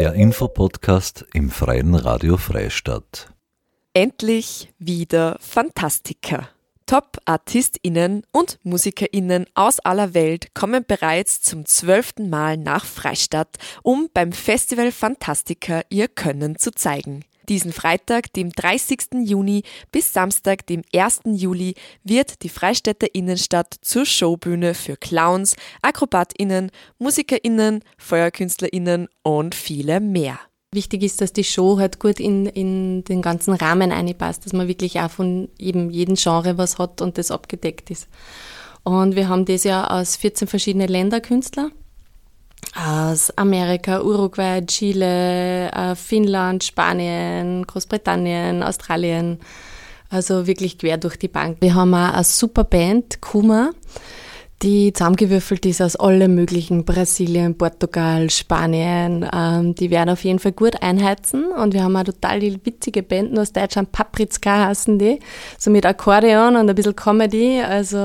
Der Infopodcast im Freien Radio Freistadt. Endlich wieder Fantastiker. Top-ArtistInnen und MusikerInnen aus aller Welt kommen bereits zum zwölften Mal nach Freistadt, um beim Festival Fantastica ihr Können zu zeigen. Diesen Freitag, dem 30. Juni bis Samstag, dem 1. Juli, wird die Freistädter Innenstadt zur Showbühne für Clowns, AkrobatInnen, MusikerInnen, FeuerkünstlerInnen und viele mehr. Wichtig ist, dass die Show halt gut in, in den ganzen Rahmen einpasst, dass man wirklich auch von jedem, jedem Genre was hat und das abgedeckt ist. Und wir haben das ja aus 14 verschiedenen Länderkünstler. Aus Amerika, Uruguay, Chile, äh, Finnland, Spanien, Großbritannien, Australien. Also wirklich quer durch die Bank. Wir haben auch eine super Band, Kuma die zusammengewürfelt ist aus allen möglichen, Brasilien, Portugal, Spanien. Ähm, die werden auf jeden Fall gut einheizen. Und wir haben auch total witzige Band aus Deutschland, Papritzka heißen die, so mit Akkordeon und ein bisschen Comedy. Also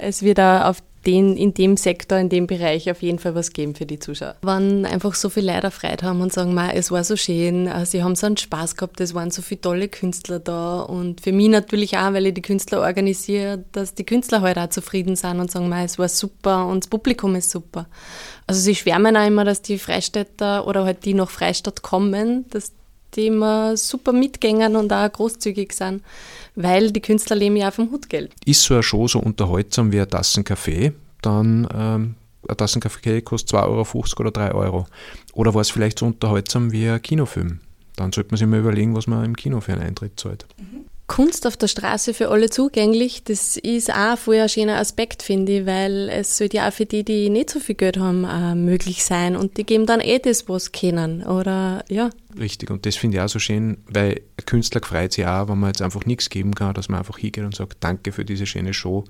es wird auch auf den, in dem Sektor, in dem Bereich auf jeden Fall was geben für die Zuschauer. Wenn einfach so viele Leute Freude haben und sagen, es war so schön, äh, sie haben so einen Spaß gehabt, es waren so viele tolle Künstler da und für mich natürlich auch, weil ich die Künstler organisiere, dass die Künstler halt auch zufrieden sind und sagen, es war super und das Publikum ist super. Also sie schwärmen auch immer, dass die Freistädter oder halt die nach Freistadt kommen, dass die immer super mitgängern und auch großzügig sind, weil die Künstler leben ja vom Hutgeld. Ist so eine Show so unterhaltsam wie eine Tassen Kaffee, dann ähm, eine Tassen Kaffee kostet 2,50 Euro oder 3 Euro. Oder war es vielleicht so unterhaltsam wie ein Kinofilm? Dann sollte man sich mal überlegen, was man im Kino für einen Eintritt zahlt. Mhm. Kunst auf der Straße für alle zugänglich, das ist auch voll ein schöner Aspekt, finde ich, weil es sollte ja auch für die, die nicht so viel Geld haben, möglich sein und die geben dann eh das, was kennen, oder, ja. Richtig, und das finde ich auch so schön, weil ein Künstler freut sich auch, wenn man jetzt einfach nichts geben kann, dass man einfach hingeht und sagt, danke für diese schöne Show.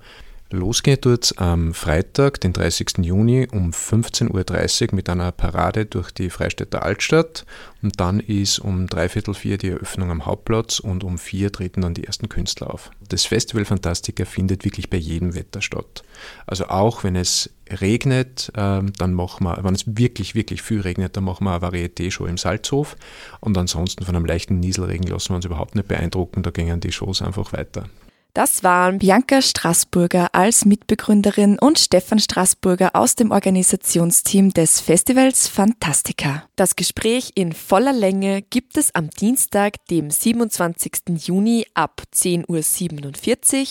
Losgeht tut es am Freitag, den 30. Juni um 15.30 Uhr mit einer Parade durch die Freistädter Altstadt und dann ist um dreiviertel vier die Eröffnung am Hauptplatz und um vier treten dann die ersten Künstler auf. Das Festival Fantastica findet wirklich bei jedem Wetter statt. Also auch wenn es regnet, ähm, dann machen wir, wenn es wirklich, wirklich viel regnet, dann machen wir eine Varieté-Show im Salzhof und ansonsten von einem leichten Nieselregen lassen wir uns überhaupt nicht beeindrucken, da gingen die Shows einfach weiter. Das waren Bianca Straßburger als Mitbegründerin und Stefan Straßburger aus dem Organisationsteam des Festivals Fantastica. Das Gespräch in voller Länge gibt es am Dienstag, dem 27. Juni ab 10.47 Uhr,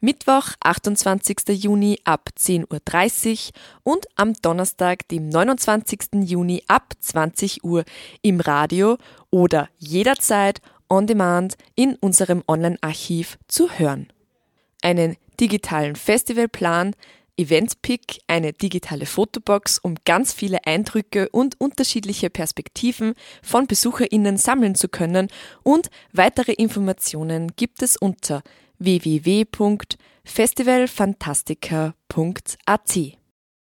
Mittwoch, 28. Juni ab 10.30 Uhr und am Donnerstag, dem 29. Juni ab 20 Uhr im Radio oder jederzeit on demand in unserem Online-Archiv zu hören. Einen digitalen Festivalplan, Eventpick, eine digitale Fotobox, um ganz viele Eindrücke und unterschiedliche Perspektiven von BesucherInnen sammeln zu können und weitere Informationen gibt es unter www.festivalfantastica.at.